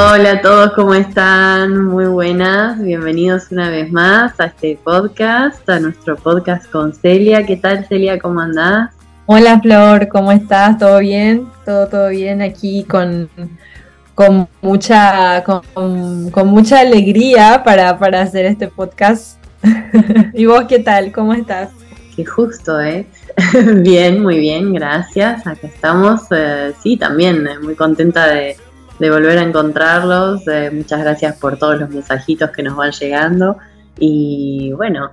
Hola a todos, ¿cómo están? Muy buenas, bienvenidos una vez más a este podcast, a nuestro podcast con Celia. ¿Qué tal Celia? ¿Cómo andás? Hola Flor, ¿cómo estás? ¿Todo bien? Todo, todo bien aquí con, con mucha, con, con mucha alegría para, para hacer este podcast. ¿Y vos qué tal? ¿Cómo estás? Qué justo, ¿eh? bien, muy bien, gracias. Acá estamos. Eh, sí, también eh, muy contenta de, de, volver a encontrarlos. Eh, muchas gracias por todos los mensajitos que nos van llegando. Y bueno,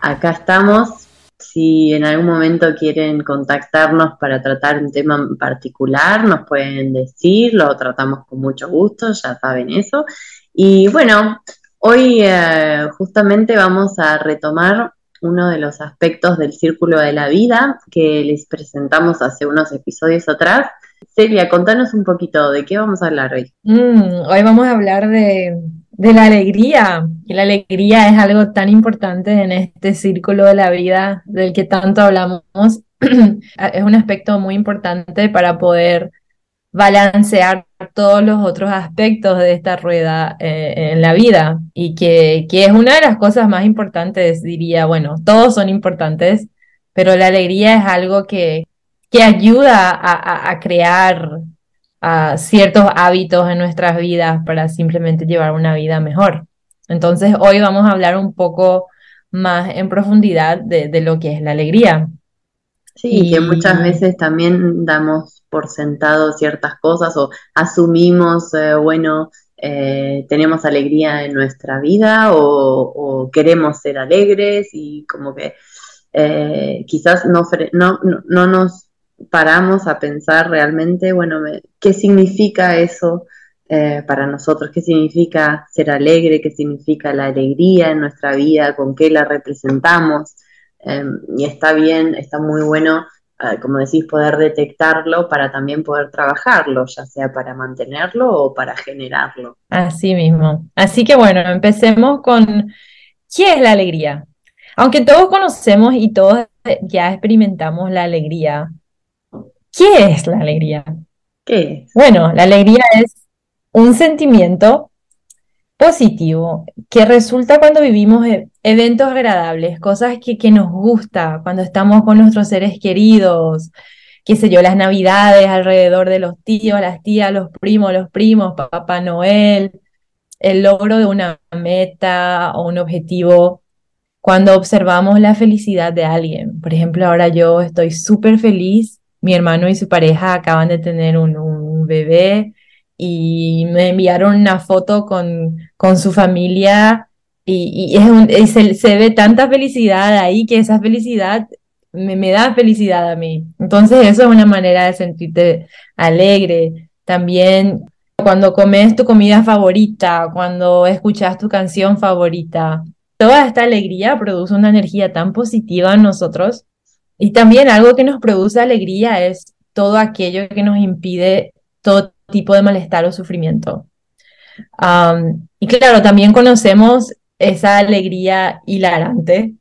acá estamos si en algún momento quieren contactarnos para tratar un tema particular, nos pueden decir, lo tratamos con mucho gusto, ya saben eso. Y bueno, hoy eh, justamente vamos a retomar uno de los aspectos del círculo de la vida que les presentamos hace unos episodios atrás. Celia, contanos un poquito de qué vamos a hablar hoy. Mm, hoy vamos a hablar de de la alegría. Y la alegría es algo tan importante en este círculo de la vida del que tanto hablamos. es un aspecto muy importante para poder balancear todos los otros aspectos de esta rueda eh, en la vida y que, que, es una de las cosas más importantes, diría, bueno, todos son importantes, pero la alegría es algo que, que ayuda a, a crear ciertos hábitos en nuestras vidas para simplemente llevar una vida mejor. Entonces, hoy vamos a hablar un poco más en profundidad de, lo que es la alegría. Sí, y que muchas veces también damos por sentado ciertas cosas o asumimos, eh, bueno, eh, tenemos alegría en nuestra vida o, queremos ser alegres y como que eh, quizás no, no, no, nos paramos a pensar realmente, bueno, ¿qué significa eso eh, para nosotros? ¿Qué significa ser alegre? ¿Qué significa la alegría en nuestra vida? ¿Con qué la representamos? Em, y está bien, está muy bueno, eh, como decís, poder detectarlo para también poder trabajarlo, ya sea para mantenerlo o para generarlo. Así mismo. Así que bueno, empecemos con, ¿qué es la alegría? Aunque todos conocemos y todos ya experimentamos la alegría, ¿Qué es la alegría? ¿Qué Bueno, la alegría es un sentimiento positivo que resulta cuando vivimos e-, eventos agradables, cosas que, que nos gusta, cuando estamos con nuestros seres queridos, qué sé yo, las navidades alrededor de los tíos, las tías, los primos, los primos, Papá Noel, el logro de una meta o un objetivo, cuando observamos la felicidad de alguien. Por ejemplo, ahora yo estoy súper feliz mi hermano y su pareja acaban de tener un, bebé y me enviaron una foto con, con su familia y, es se, ve tanta felicidad ahí que esa felicidad me, me, da felicidad a mí. Entonces eso es una manera de sentirte alegre. También cuando comes tu comida favorita, cuando escuchas tu canción favorita, toda esta alegría produce una energía tan positiva en nosotros y también algo que nos produce alegría es todo aquello que nos impide todo tipo de malestar o sufrimiento. y claro, también conocemos esa alegría hilarante,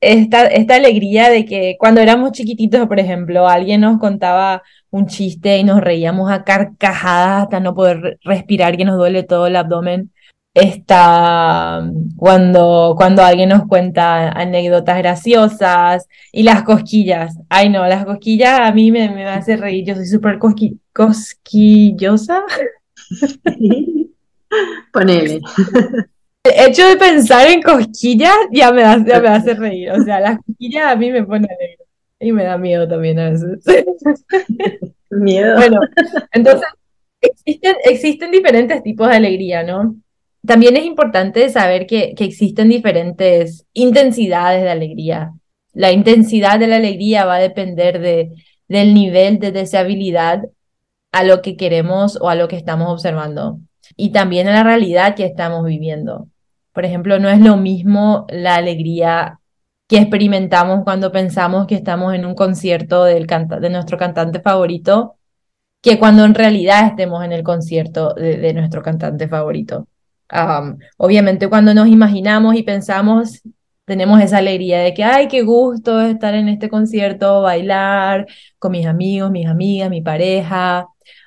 esta, alegría de que cuando éramos chiquititos, por ejemplo, alguien nos contaba un chiste y nos reíamos a carcajadas hasta no poder respirar, que nos duele todo el abdomen está cuando, cuando alguien nos cuenta anécdotas graciosas y las cosquillas. Ay, no, las cosquillas a mí me, me hace reír. Yo soy súper cosquillosa. Ponele. El hecho de pensar en cosquillas ya me, ya me hace reír. O sea, las cosquillas a mí me ponen alegre. Y me da miedo también a veces. Miedo. Bueno, entonces existen, existen diferentes tipos de alegría, ¿no? También es importante saber que, existen diferentes intensidades de alegría. La intensidad de la alegría va a depender de, del nivel de deseabilidad a lo que queremos o a lo que estamos observando y también a la realidad que estamos viviendo. Por ejemplo, no es lo mismo la alegría que experimentamos cuando pensamos que estamos en un concierto del de nuestro cantante favorito que cuando en realidad estemos en el concierto de nuestro cantante favorito obviamente cuando nos imaginamos y pensamos, tenemos esa alegría de que, ay, qué gusto estar en este concierto, bailar con mis amigos, mis amigas, mi pareja,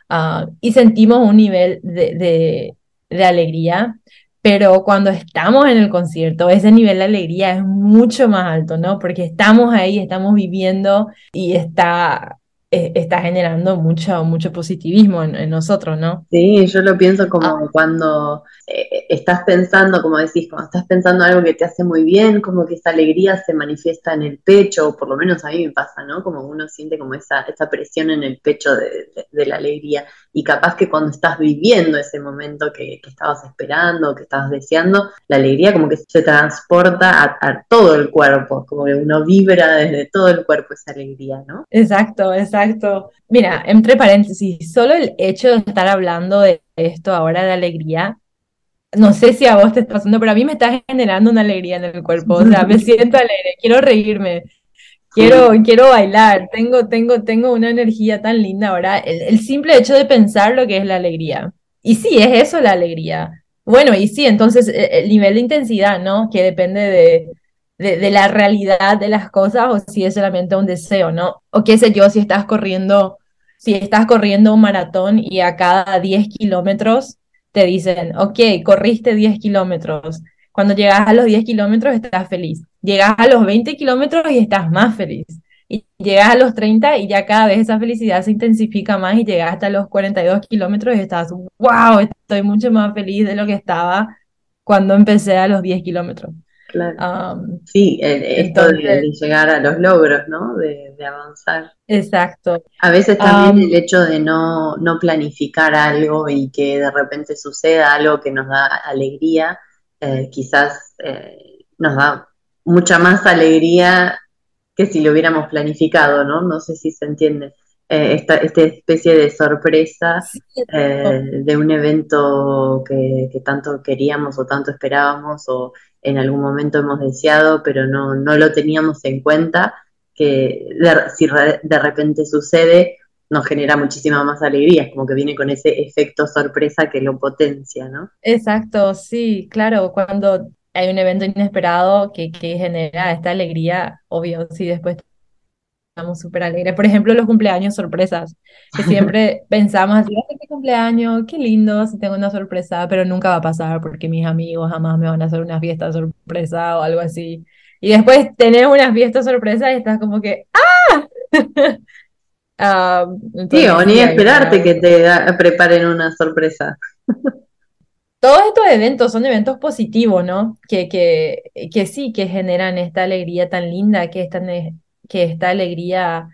ah, y sentimos un nivel de, de alegría, pero cuando estamos en el concierto, ese nivel de alegría es mucho más alto, ¿no? Porque estamos ahí, estamos viviendo y está, está generando mucho, mucho positivismo en, nosotros, ¿no? Sí, yo lo pienso como ah. cuando eh, estás pensando, como decís, cuando estás pensando algo que te hace muy bien, como que esa alegría se manifiesta en el pecho, o por lo menos a mí me pasa, ¿no? Como uno siente como esa, esa presión en el pecho de, la alegría. Y capaz que cuando estás viviendo ese momento que, estabas esperando, que estabas deseando, la alegría como que se transporta a, a todo el cuerpo, como que uno vibra desde todo el cuerpo esa alegría, ¿no? Exacto, exacto Exacto. Mira, entre paréntesis, solo el hecho de estar hablando de esto ahora de alegría, no sé si a vos te está pasando, pero a mí me está generando una alegría en el cuerpo. O sea, me siento alegre, quiero reírme, quiero, quiero bailar, tengo, tengo, tengo una energía tan linda ahora. El, simple hecho de pensar lo que es la alegría. Y sí, es eso la alegría. Bueno, y sí, entonces e, el nivel de intensidad, ¿no? Que depende de, de, la realidad de las cosas o si es solamente un deseo, ¿no? O qué sé yo, si estás corriendo, si estás corriendo un maratón y a cada 10 kilómetros te dicen, ok, corriste 10 kilómetros. Cuando llegas a los 10 kilómetros estás feliz. Llegas a los 20 kilómetros y estás más feliz. Y llegas a los 30 y ya cada vez esa felicidad se intensifica más y llegas hasta los 42 kilómetros y estás, wow, estoy mucho más feliz de lo que estaba cuando empecé a los 10 kilómetros. Claro. sí, esto de, llegar a los logros, ¿no? De, avanzar. Exacto. A veces también el hecho de no, no, planificar algo y que de repente suceda algo que nos da alegría, eh, quizás eh, nos da mucha más alegría que si lo hubiéramos planificado, ¿no? No sé si se entiende. Eh, esta, especie de sorpresa de un evento que, que, tanto queríamos o tanto esperábamos o en algún momento hemos deseado, pero no, no lo teníamos en cuenta, que si de repente sucede, nos genera muchísima más alegría, como que viene con ese efecto sorpresa que lo potencia, ¿no? Exacto, sí, claro, cuando hay un evento inesperado que, que genera esta alegría, obvio, sí, después estamos súper alegres. Por ejemplo, los cumpleaños sorpresas, que siempre pensamos así, qué cumpleaños, qué lindo si tengo una sorpresa, pero nunca va a pasar porque mis amigos jamás me van a hacer una fiesta sorpresa o algo así. Y después tenés una fiesta sorpresa y estás como que, ¡ah! Ah, sí, o ni esperarte que te preparen una sorpresa. Todos estos eventos son eventos positivos, ¿no? Que, que, que sí, que generan esta alegría tan linda, que están que esta alegría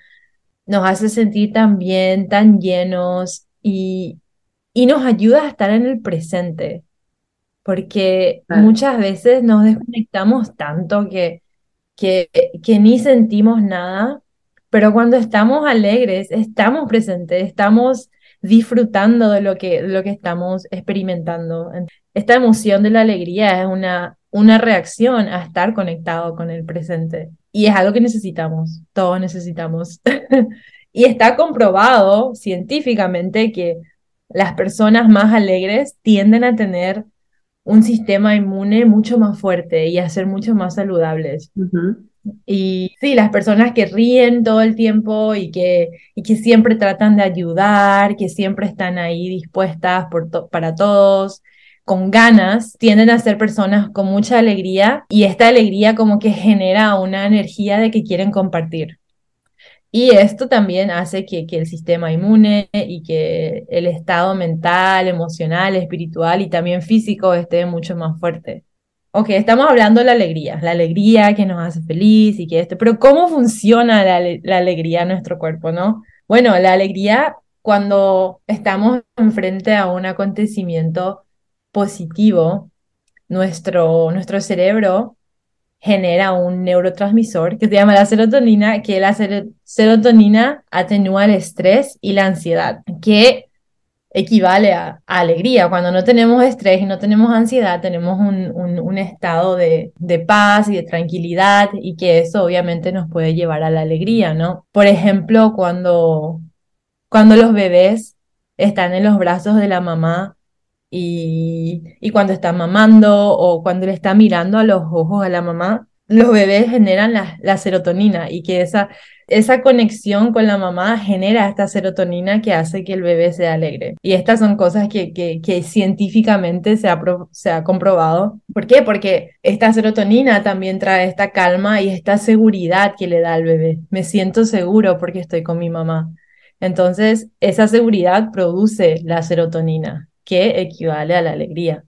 nos hace sentir tan bien, tan llenos y, y nos ayuda a estar en el presente, porque muchas veces nos desconectamos tanto que, que, que ni sentimos nada, pero cuando estamos alegres, estamos presentes, estamos disfrutando de lo que, lo que estamos experimentando. Esta emoción de la alegría es una, una reacción a estar conectado con el presente. Y es algo que necesitamos, todos necesitamos. y está comprobado científicamente que las personas más alegres tienden a tener un sistema inmune mucho más fuerte y a ser mucho más saludables. Y sí, las personas que ríen todo el tiempo y que, y que siempre tratan de ayudar, que siempre están ahí dispuestas por para todos, con ganas, tienden a ser personas con mucha alegría y esta alegría como que genera una energía de que quieren compartir. Y esto también hace que, que el sistema inmune y que el estado mental, emocional, espiritual y también físico esté mucho más fuerte. Ok, estamos hablando de la alegría, la alegría que nos hace feliz y que esto, pero ¿cómo funciona la, alegría en nuestro cuerpo, no? Bueno, la alegría cuando estamos enfrente a un acontecimiento positivo, nuestro, nuestro cerebro genera un neurotransmisor que se llama la serotonina, que la serotonina atenúa el estrés y la ansiedad, que equivale a, alegría. Cuando no tenemos estrés y no tenemos ansiedad, tenemos un, un, estado de, de, paz y de tranquilidad y que eso obviamente nos puede llevar a la alegría, ¿no? Por ejemplo, cuando, cuando los bebés están en los brazos de la mamá y, y cuando está mamando o cuando le está mirando a los ojos a la mamá, los bebés generan la, la serotonina y que esa esa conexión con la mamá genera esta serotonina que hace que el bebé sea alegre. Y estas son cosas que, que, científicamente se ha, se ha comprobado. ¿Por qué? Porque esta serotonina también trae esta calma y esta seguridad que le da al bebé. Me siento seguro porque estoy con mi mamá. Entonces, esa seguridad produce la serotonina, que equivale a la alegría.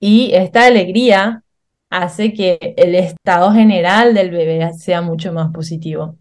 Y esta alegría hace que el estado general del bebé sea mucho más positivo.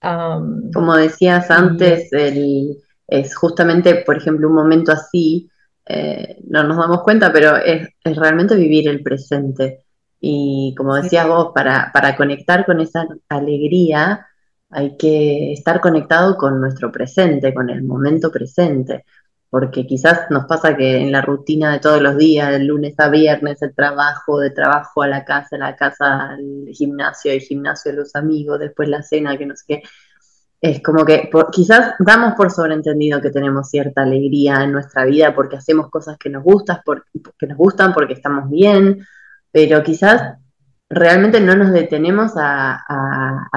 Como decías antes, es justamente, por ejemplo, un momento así, eh, no nos damos cuenta, pero es, realmente vivir el presente. Y como decías vos, para, para conectar con esa alegría hay que estar conectado con nuestro presente, con el momento presente porque quizás nos pasa que en la rutina de todos los días, del lunes a viernes, el trabajo, de trabajo a la casa, la casa al gimnasio, el gimnasio a los amigos, después la cena, que no sé qué, es como que quizás damos por sobreentendido que tenemos cierta alegría en nuestra vida porque hacemos cosas que nos gustan, porque, nos gustan, porque estamos bien, pero quizás realmente no nos detenemos a,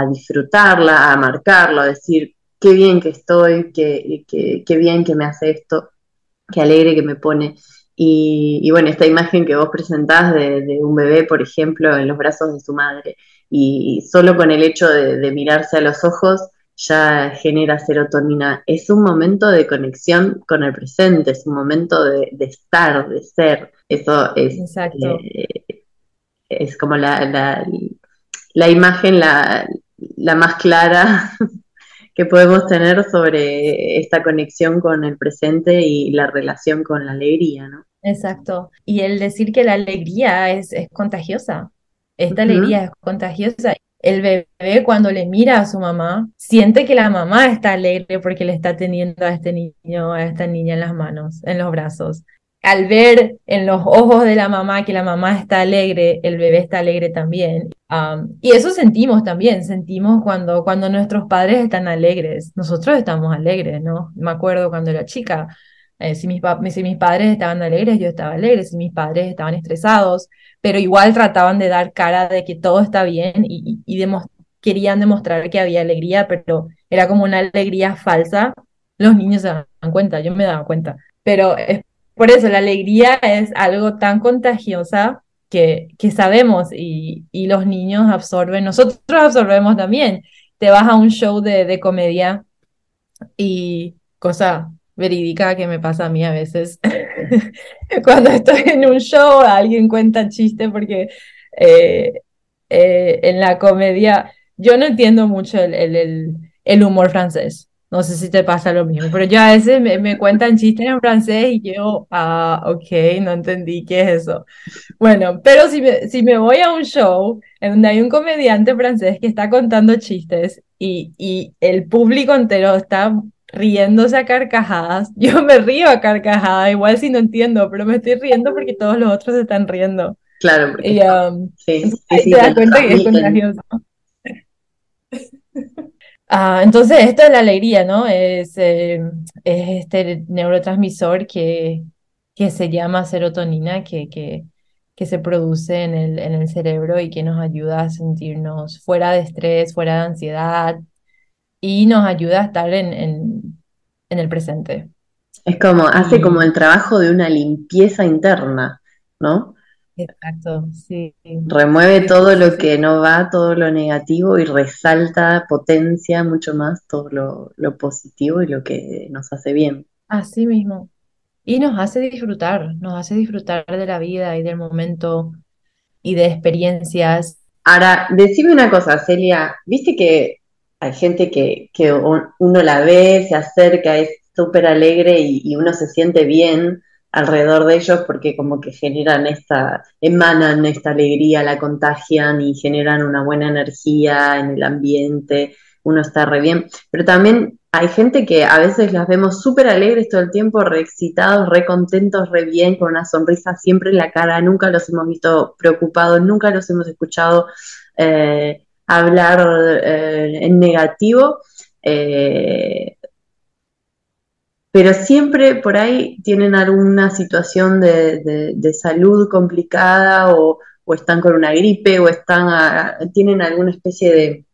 disfrutarla, a marcarlo, a decir, qué bien que estoy, qué, qué, bien que me hace esto, qué alegre que me pone. Y, bueno, esta imagen que vos presentás de, un bebé, por ejemplo, en los brazos de su madre, y solo con el hecho de, mirarse a los ojos ya genera serotonina. Es un momento de conexión con el presente, es un momento de, estar, de ser. Eso es, eh, es como la, la, imagen la, la más clara que podemos tener sobre esta conexión con el presente y la relación con la alegría, ¿no? Exacto. Y el decir que la alegría es, es contagiosa. Esta alegría es contagiosa. El bebé cuando le mira a su mamá, siente que la mamá está alegre porque le está teniendo a este niño, a esta niña en las manos, en los brazos al ver en los ojos de la mamá que la mamá está alegre, el bebé está alegre también. Y eso sentimos también, sentimos cuando, cuando nuestros padres están alegres, nosotros estamos alegres, ¿no? Me acuerdo cuando era chica, eh, si, mis si mis padres estaban alegres, yo estaba alegre, si mis padres estaban estresados, pero igual trataban de dar cara de que todo está bien y, y, querían demostrar que había alegría, pero era como una alegría falsa. Los niños se dan cuenta, yo me daba cuenta, pero por eso la alegría es algo tan contagiosa que, que sabemos y, y, los niños absorben, nosotros absorbemos también. Te vas a un show de, de comedia y cosa verídica que me pasa a mí a veces. Cuando estoy en un show, alguien cuenta chiste porque eh, eh, en la comedia yo no entiendo mucho el, el, el humor francés. No sé si te pasa lo mismo, pero yo a veces me, cuentan chistes en francés y yo, ah, ok, no entendí qué es eso. Bueno, pero si me, si me voy a un show en donde hay un comediante francés que está contando chistes y, y el público entero está riéndose a carcajadas, yo me río a carcajadas, igual si no entiendo, pero me estoy riendo porque todos los otros se están riendo. Claro, porque y, um, sí, sí, te das cuenta que es contagioso. Ah, entonces, esto es la alegría, ¿no? Es, eh, es este neurotransmisor que, que, se llama serotonina, que, que, que se produce en el, en el, cerebro y que nos ayuda a sentirnos fuera de estrés, fuera de ansiedad y nos ayuda a estar en, en, en el presente. Es como, hace como el trabajo de una limpieza interna, ¿no? Exacto, sí. Remueve todo lo que no va, todo lo negativo y resalta, potencia mucho más todo lo, positivo y lo que nos hace bien. Así mismo. Y nos hace disfrutar, nos hace disfrutar de la vida y del momento y de experiencias. Ahora, decime una cosa, Celia, viste que hay gente que, que uno la ve, se acerca, es súper alegre y, y uno se siente bien alrededor de ellos porque como que generan esta, emanan esta alegría, la contagian y generan una buena energía en el ambiente, uno está re bien, pero también hay gente que a veces las vemos súper alegres todo el tiempo, re excitados, re contentos, re bien, con una sonrisa siempre en la cara, nunca los hemos visto preocupados, nunca los hemos escuchado eh, hablar eh, en negativo. Eh, pero siempre por ahí tienen alguna situación de, salud complicada o, están con una gripe o están tienen alguna especie de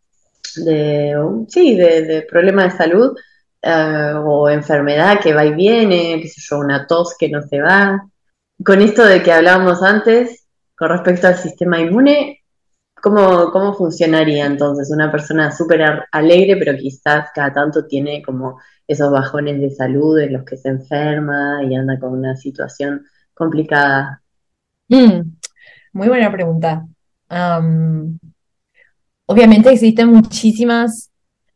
sí, de, de problema de salud eh, o enfermedad que va y viene, qué sé yo, una tos que no se va. Con esto de que hablábamos antes, con respecto al sistema inmune, ¿cómo, cómo funcionaría entonces una persona súper alegre, pero quizás cada tanto tiene como esos bajones de salud en los que se enferma y anda con una situación complicada? Mm, muy buena pregunta. obviamente existen muchísimas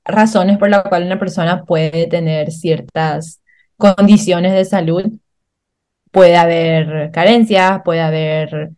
razones por las cuales una persona puede tener ciertas condiciones de salud. Puede haber carencias, puede haber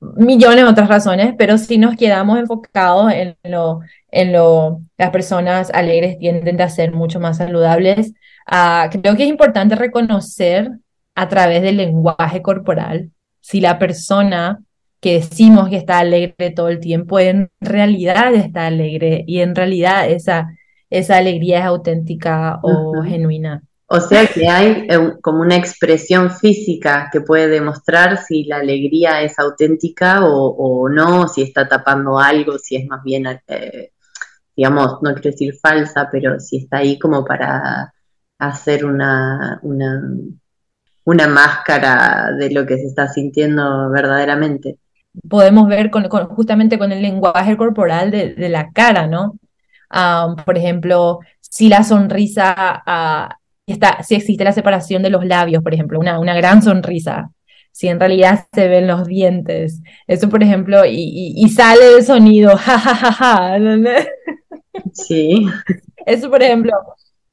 millones de otras razones, pero si nos quedamos enfocados en lo, en lo, las personas alegres tienden a ser mucho más saludables. Ah, creo que es importante reconocer a través del lenguaje corporal si la persona que decimos que está alegre todo el tiempo en realidad está alegre y en realidad esa, esa alegría es auténtica o genuina. O sea que hay eh, como una expresión física que puede demostrar si la alegría es auténtica o, no, si está tapando algo, si es más bien, eh, digamos, no quiero decir falsa, pero si está ahí como para hacer una, una, una máscara de lo que se está sintiendo verdaderamente. Podemos ver con, justamente con el lenguaje corporal de, la cara, ¿no? Ah, por ejemplo, si la sonrisa ah, está, si existe la separación de los labios, por ejemplo, una, una gran sonrisa, si en realidad se ven los dientes, eso por ejemplo, y, y, sale el sonido, jajajaja, Sí. Eso por ejemplo,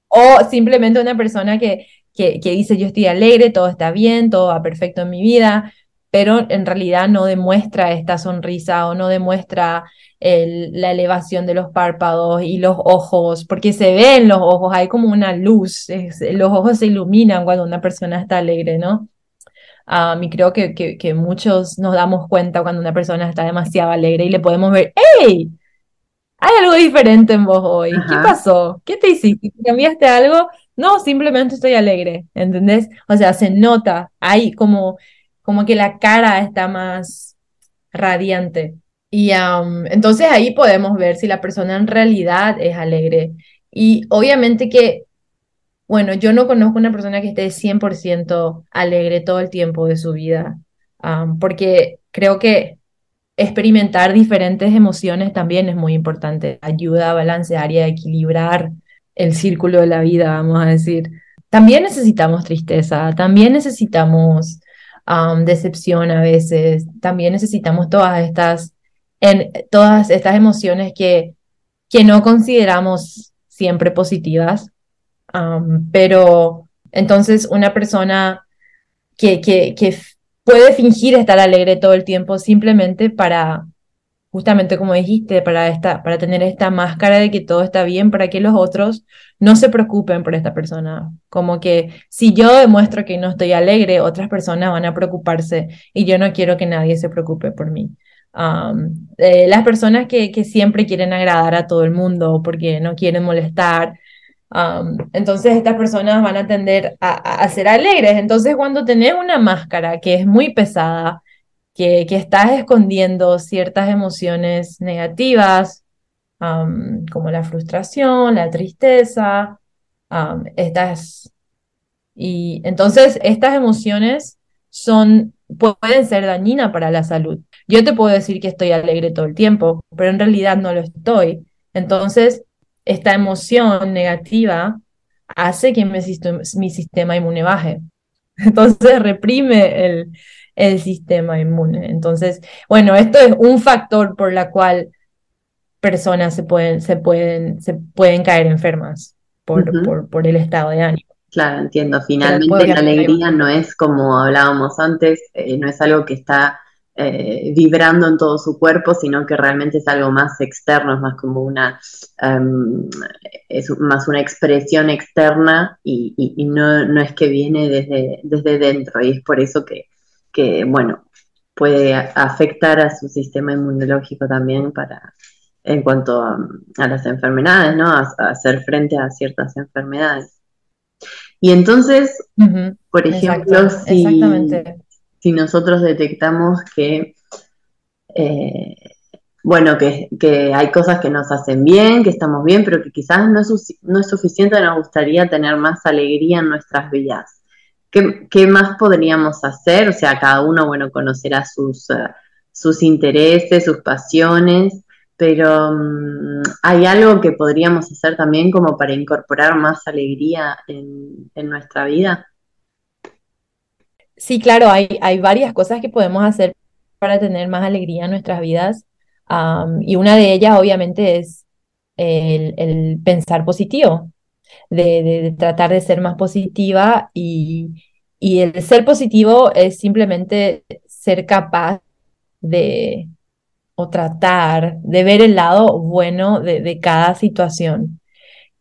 o simplemente una persona que, que, que dice yo estoy alegre, todo está bien, todo va perfecto en mi vida, pero en realidad no demuestra esta sonrisa o no demuestra la elevación de los párpados y los ojos, porque se ven los ojos, hay como una luz, los ojos se iluminan cuando una persona está alegre, ¿no? Um, y creo que, que, muchos nos damos cuenta cuando una persona está demasiado alegre y le podemos ver, ¡hey! Hay algo diferente en vos hoy. ¿Qué pasó? ¿Qué te hiciste? ¿Cambiaste algo? No, simplemente estoy alegre, ¿entendés? O sea, se nota, hay como, como que la cara está más radiante. Y entonces ahí podemos ver si la persona en realidad es alegre. Y obviamente que, bueno, yo no conozco una persona que esté 100% alegre todo el tiempo de su vida, porque creo que experimentar diferentes emociones también es muy importante. Ayuda a balancear y a equilibrar el círculo de la vida, vamos a decir. También necesitamos tristeza, también necesitamos decepción a veces, también necesitamos todas estas todas estas emociones que, que no consideramos siempre positivas, pero entonces una persona que, que puede fingir estar alegre todo el tiempo simplemente para, justamente como dijiste, para, esta, para tener esta máscara de que todo está bien, para que los otros no se preocupen por esta persona. Como que si yo demuestro que no estoy alegre, otras personas van a preocuparse y yo no quiero que nadie se preocupe por mí. Eh, las personas que, que, siempre quieren agradar a todo el mundo porque no quieren molestar. Entonces estas personas van a tender a, a, ser alegres. Entonces cuando tenés una máscara que es muy pesada, que, que estás escondiendo ciertas emociones negativas, como la frustración, la tristeza, estas... Y entonces estas emociones son, pueden ser dañinas para la salud. Yo te puedo decir que estoy alegre todo el tiempo, pero en realidad no lo estoy. Entonces, esta emoción negativa hace que mi, sistema, inmune baje. Entonces, reprime el, el sistema inmune. Entonces, bueno, esto es un factor por la cual personas se pueden, se pueden, se pueden caer enfermas por, por, por el estado de ánimo. Claro, entiendo. Finalmente la alegría no es como hablábamos antes, eh, no es algo que está eh, vibrando en todo su cuerpo, sino que realmente es algo más externo, es más como una, em, es más una expresión externa y, no, no, es que viene desde, desde dentro y es por eso que, que, bueno, puede afectar a su sistema inmunológico también para, en cuanto a, las enfermedades, ¿no? A, hacer frente a ciertas enfermedades. Y entonces, por ejemplo, si, si nosotros detectamos que eh, bueno, que, hay cosas que nos hacen bien, que estamos bien, pero que quizás no es, no es suficiente, nos gustaría tener más alegría en nuestras vidas. ¿Qué, más podríamos hacer? O sea, cada uno, bueno, conocerá sus, eh, sus intereses, sus pasiones, pero mm, ¿hay algo que podríamos hacer también como para incorporar más alegría en, en nuestra vida? Sí, claro, hay, hay varias cosas que podemos hacer para tener más alegría en nuestras vidas y una de ellas obviamente es el, pensar positivo, de, tratar de ser más positiva y, el ser positivo es simplemente ser capaz de o tratar de ver el lado bueno de, cada situación.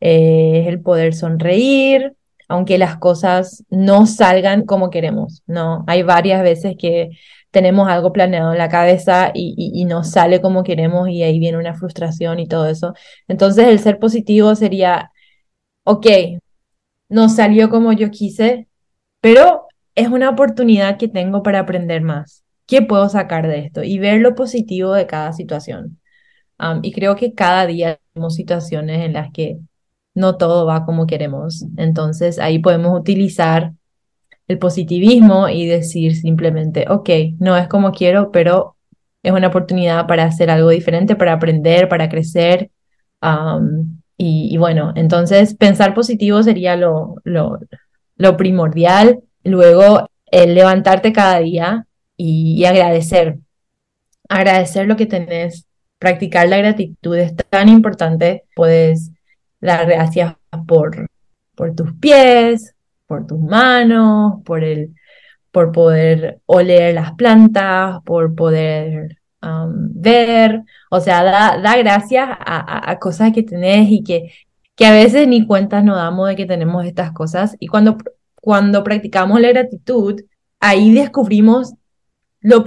Eh, es el poder sonreír, aunque las cosas no salgan como queremos, ¿no? Hay varias veces que tenemos algo planeado en la cabeza y, no sale como queremos y ahí viene una frustración y todo eso. Entonces el ser positivo sería, ok, no salió como yo quise, pero es una oportunidad que tengo para aprender más. ¿Qué puedo sacar de esto? Y ver lo positivo de cada situación. y creo que cada día tenemos situaciones en las que no todo va como queremos. Entonces ahí podemos utilizar el positivismo y decir simplemente, ok, no es como quiero, pero es una oportunidad para hacer algo diferente, para aprender, para crecer. y, bueno, entonces pensar positivo sería lo, lo, primordial. Luego, el levantarte cada día y, agradecer. Agradecer lo que tenés. Practicar la gratitud es tan importante. Puedes dar gracias por, por tus pies, por tus manos, por el por poder oler las plantas, por poder ver, o sea, da, da gracias a, cosas que tenés y que, que a veces ni cuentas nos damos de que tenemos estas cosas. Y cuando, cuando practicamos la gratitud, ahí descubrimos lo,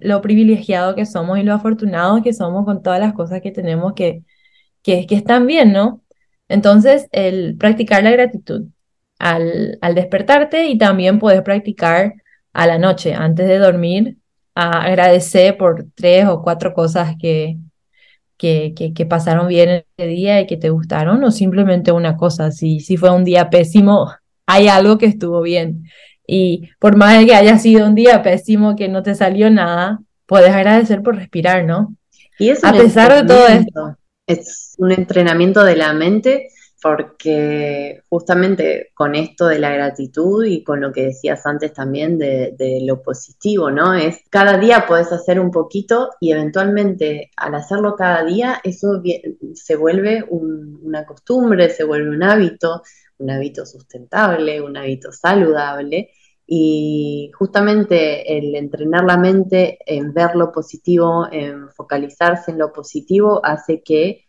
lo privilegiado que somos y lo afortunados que somos con todas las cosas que tenemos que, que, que están bien, ¿no? Entonces, el practicar la gratitud al, despertarte y también puedes practicar a la noche, antes de dormir, a agradecer por tres o cuatro cosas que, que, que, pasaron bien en ese día y que te gustaron, o simplemente una cosa. Si, si fue un día pésimo, hay algo que estuvo bien. Y por más que haya sido un día pésimo, que no te salió nada, puedes agradecer por respirar, ¿no? Y eso a pesar de todo esto. Es un entrenamiento de la mente porque justamente con esto de la gratitud y con lo que decías antes también de, lo positivo, ¿no? Es cada día puedes hacer un poquito y eventualmente al hacerlo cada día eso se vuelve una costumbre, se vuelve un hábito, un hábito sustentable, un hábito saludable. Y justamente el entrenar la mente en ver lo positivo, en focalizarse en lo positivo, hace que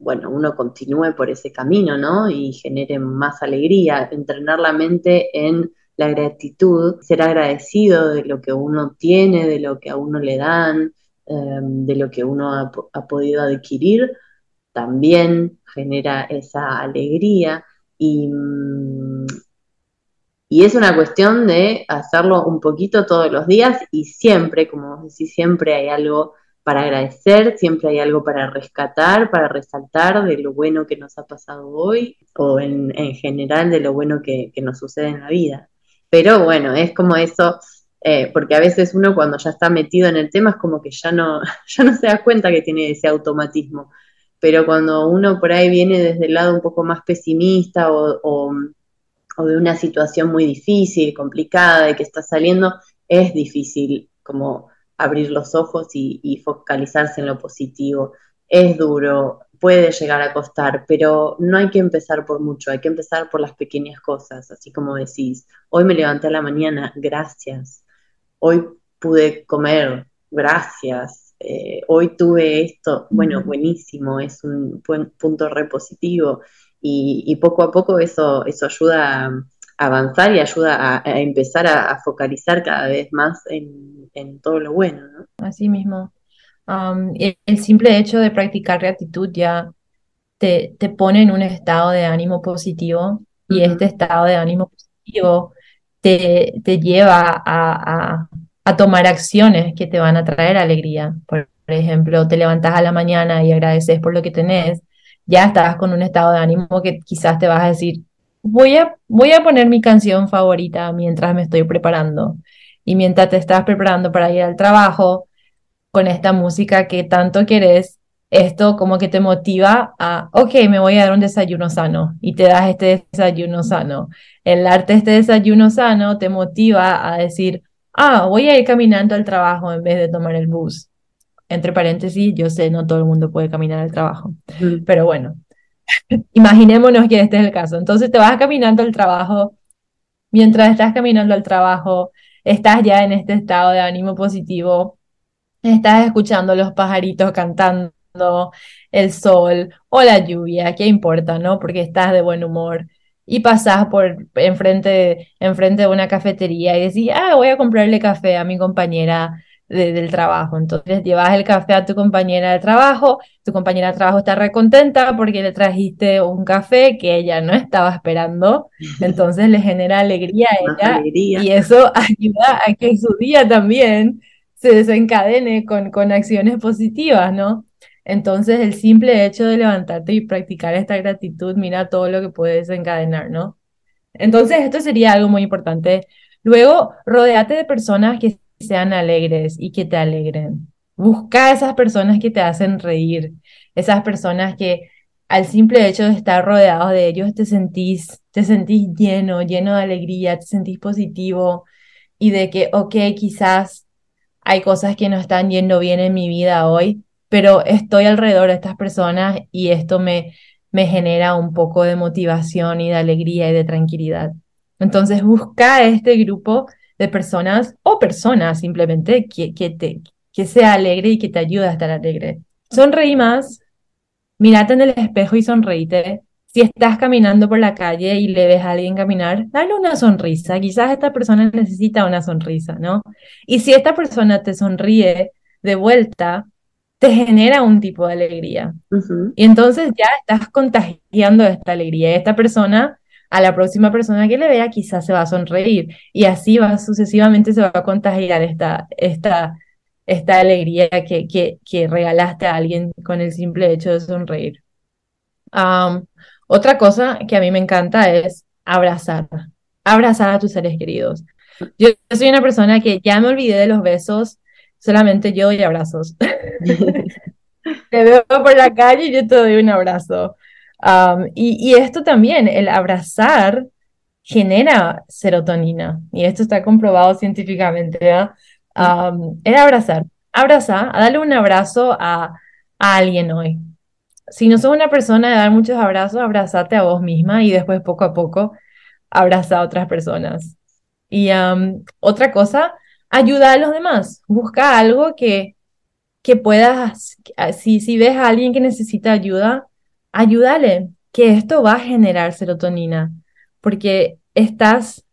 bueno, uno continúe por ese camino, ¿no? Y genere más alegría, entrenar la mente en la gratitud, ser agradecido de lo que uno tiene, de lo que a uno le dan, em, de lo que uno ha, podido adquirir, también genera esa alegría y, mm, y es una cuestión de hacerlo un poquito todos los días y siempre, como decís, siempre hay algo para agradecer, siempre hay algo para rescatar, para resaltar de lo bueno que nos ha pasado hoy o en, general de lo bueno que, nos sucede en la vida. Pero bueno, es como eso, eh, porque a veces uno cuando ya está metido en el tema es como que ya no, ya no se da cuenta que tiene ese automatismo. Pero cuando uno por ahí viene desde el lado un poco más pesimista o, o de una situación muy difícil, complicada, de que está saliendo, es difícil como abrir los ojos y, focalizarse en lo positivo. Es duro, puede llegar a costar, pero no hay que empezar por mucho, hay que empezar por las pequeñas cosas, así como decís, hoy me levanté a la mañana, gracias, hoy pude comer, gracias, eh, hoy tuve esto, bueno, buenísimo, es un buen punto repositivo y, y poco a poco eso, eso ayuda a avanzar y ayuda a, empezar a, focalizar cada vez más en, todo lo bueno. ¿no? Así mismo. Um, el, simple hecho de practicar gratitud ya te, te, pone en un estado de ánimo positivo y este estado de ánimo positivo te, te lleva a, a, tomar acciones que te van a traer alegría. Por ejemplo, te levantas a la mañana y agradeces por lo que tenés, ya estás con un estado de ánimo que quizás te vas a decir, voy a, voy a poner mi canción favorita mientras me estoy preparando. Y mientras te estás preparando para ir al trabajo, con esta música que tanto querés, esto como que te motiva a, ok, me voy a dar un desayuno sano y te das este desayuno sano. El darte este desayuno sano te motiva a decir, ah, voy a ir caminando al trabajo en vez de tomar el bus. Entre paréntesis, yo sé, no todo el mundo puede caminar al trabajo, pero bueno, imaginémonos que este es el caso. Entonces te vas caminando al trabajo, mientras estás caminando al trabajo, estás ya en este estado de ánimo positivo, estás escuchando los pajaritos cantando, el sol o la lluvia, ¿qué importa, no? Porque estás de buen humor y pasás por enfrente, enfrente de una cafetería y decís, ah, voy a comprarle café a mi compañera del trabajo. Entonces llevas el café a tu compañera de trabajo, tu compañera de trabajo está recontenta porque le trajiste un café que ella no estaba esperando, entonces le genera alegría a ella y eso ayuda a que su día también se desencadene con, con acciones positivas, ¿no? Entonces, el simple hecho de levantarte y practicar esta gratitud, mira todo lo que puede desencadenar, ¿no? Entonces, esto sería algo muy importante. Luego, rodeate de personas que sean alegres y que te alegren. Busca esas personas que te hacen reír, esas personas que al simple hecho de estar rodeados de ellos te sentís, te sentís lleno, lleno de alegría, te sentís positivo y de que, ok, quizás hay cosas que no están yendo bien en mi vida hoy, pero estoy alrededor de estas personas y esto me, me genera un poco de motivación y de alegría y de tranquilidad. Entonces busca este grupo de personas o personas simplemente que, que, te, que sea alegre y que te ayude a estar alegre. Sonreí más, mírate en el espejo y sonreíte. Si estás caminando por la calle y le ves a alguien caminar, dale una sonrisa. Quizás esta persona necesita una sonrisa, ¿no? Y si esta persona te sonríe de vuelta, te genera un tipo de alegría. Y entonces ya estás contagiando esta alegría. Esta persona, a la próxima persona que le vea, quizás se va a sonreír. Y así va sucesivamente, se va a contagiar esta, esta, esta alegría que, que, que regalaste a alguien con el simple hecho de sonreír. otra cosa que a mí me encanta es abrazar. Abrazar a tus seres queridos. Yo soy una persona que ya me olvidé de los besos solamente yo doy abrazos. te veo por la calle y yo te doy un abrazo. Um, y, esto también, el abrazar genera serotonina, y esto está comprobado científicamente. Um, el abrazar, abrazar, darle un abrazo a, alguien hoy. Si no sos una persona de dar muchos abrazos, abrazate a vos misma y después poco a poco abraza a otras personas. Y um, otra cosa, ayuda a los demás, busca algo que, que puedas, si, si ves a alguien que necesita ayuda, ayúdale, que esto va a generar serotonina, porque estás,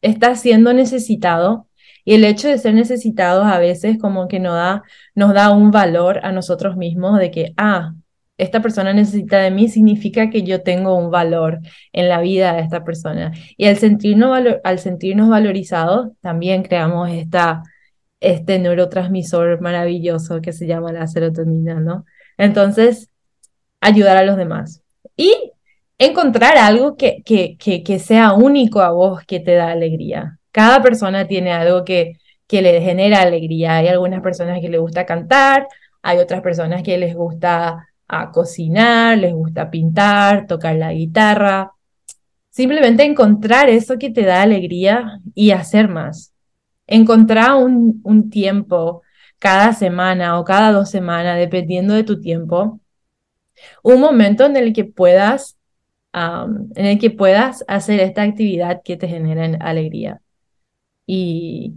estás siendo necesitado y el hecho de ser necesitados a veces como que nos da, nos da un valor a nosotros mismos de que, ah, esta persona necesita de mí significa que yo tengo un valor en la vida de esta persona. Y al sentirnos, al sentirnos valorizados, también creamos esta, este neurotransmisor maravilloso que se llama la serotonina, ¿no? Entonces, ayudar a los demás. Y encontrar algo que, que, que, sea único a vos, que te da alegría. Cada persona tiene algo que, que le genera alegría. Hay algunas personas que les gusta cantar, hay otras personas que les gusta a cocinar, les gusta pintar, tocar la guitarra. Simplemente encontrar eso que te da alegría y hacer más. Encontrar un, un tiempo cada semana o cada dos semanas, dependiendo de tu tiempo, un momento en el que puedas, en el que puedas hacer esta actividad que te genera alegría. Y,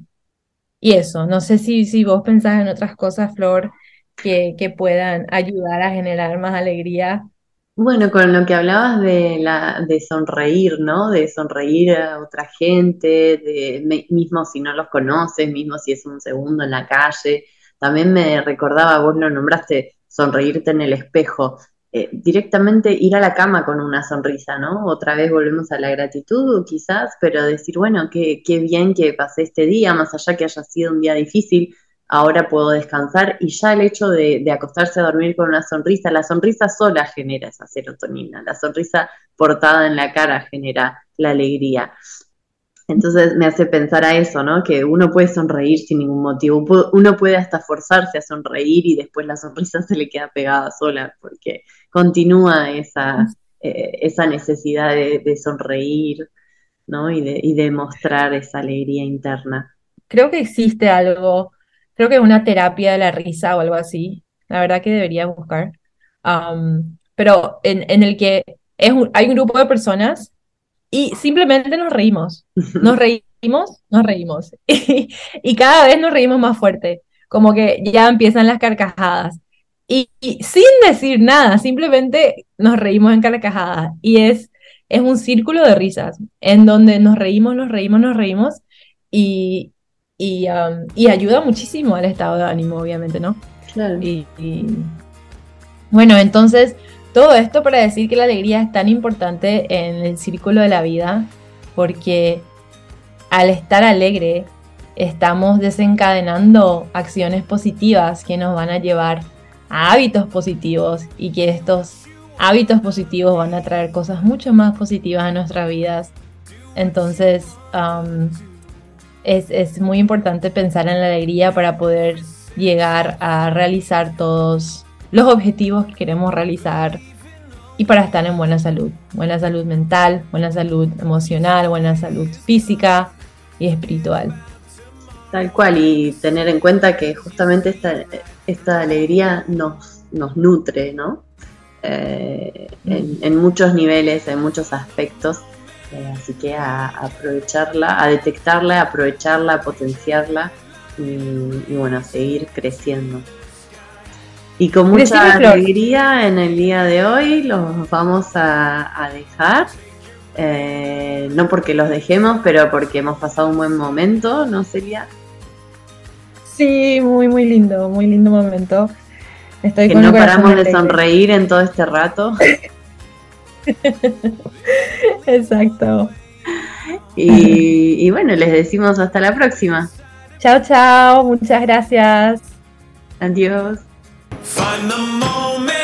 y eso, no sé si, si vos pensás en otras cosas, Flor, que, puedan ayudar a generar más alegría. Bueno, con lo que hablabas de, la, de sonreír, ¿no? De sonreír a otra gente, de, mismo si no los conoces, mismo si es un segundo en la calle. También me recordaba, vos lo nombraste, sonreírte en el espejo. Eh, directamente ir a la cama con una sonrisa, ¿no? Otra vez volvemos a la gratitud, quizás, pero decir, bueno, qué, qué bien que pasé este día, más allá que haya sido un día difícil, ahora puedo descansar y ya el hecho de, acostarse a dormir con una sonrisa, la sonrisa sola genera esa serotonina, la sonrisa portada en la cara genera la alegría. Entonces me hace pensar a eso, ¿no? Que uno puede sonreír sin ningún motivo, uno puede hasta forzarse a sonreír y después la sonrisa se le queda pegada sola porque continúa esa, eh, esa necesidad de, sonreír, ¿no? Y de, y de mostrar esa alegría interna. Creo que existe algo creo que una terapia de la risa o algo así. La verdad que debería buscar. pero en, el que es hay un grupo de personas y simplemente nos reímos. Nos reímos, nos reímos. y, cada vez nos reímos más fuerte. Como que ya empiezan las carcajadas. Y, sin decir nada, simplemente nos reímos en carcajadas. Y es, es un círculo de risas en donde nos reímos, nos reímos, nos reímos. Y, y, y, ayuda muchísimo al estado de ánimo, obviamente, ¿no? Claro. Y, bueno, entonces, todo esto para decir que la alegría es tan importante en el círculo de la vida, porque al estar alegre, estamos desencadenando acciones positivas que nos van a llevar a hábitos positivos y que estos hábitos positivos van a traer cosas mucho más positivas a nuestras vidas. Entonces, es, muy importante pensar en la alegría para poder llegar a realizar todos los objetivos que queremos realizar y para estar en buena salud, buena salud mental, buena salud emocional, buena salud física y espiritual. Tal cual, y tener en cuenta que justamente esta, esta alegría nos, nutre, ¿no? Eh, en, muchos niveles, en muchos aspectos, eh, así que a, aprovecharla, a detectarla, a aprovecharla, potenciarla y, bueno, a seguir creciendo. Y con mucha alegría en el día de hoy los vamos a, dejar. Eh, no porque los dejemos, pero porque hemos pasado un buen momento, ¿no, sería Sí, muy, muy lindo, muy lindo momento. Estoy que no paramos de sonreír en todo este rato. Exacto. Y, bueno, les decimos hasta la próxima. Chao, chao. Muchas gracias. Adiós. Find the moment.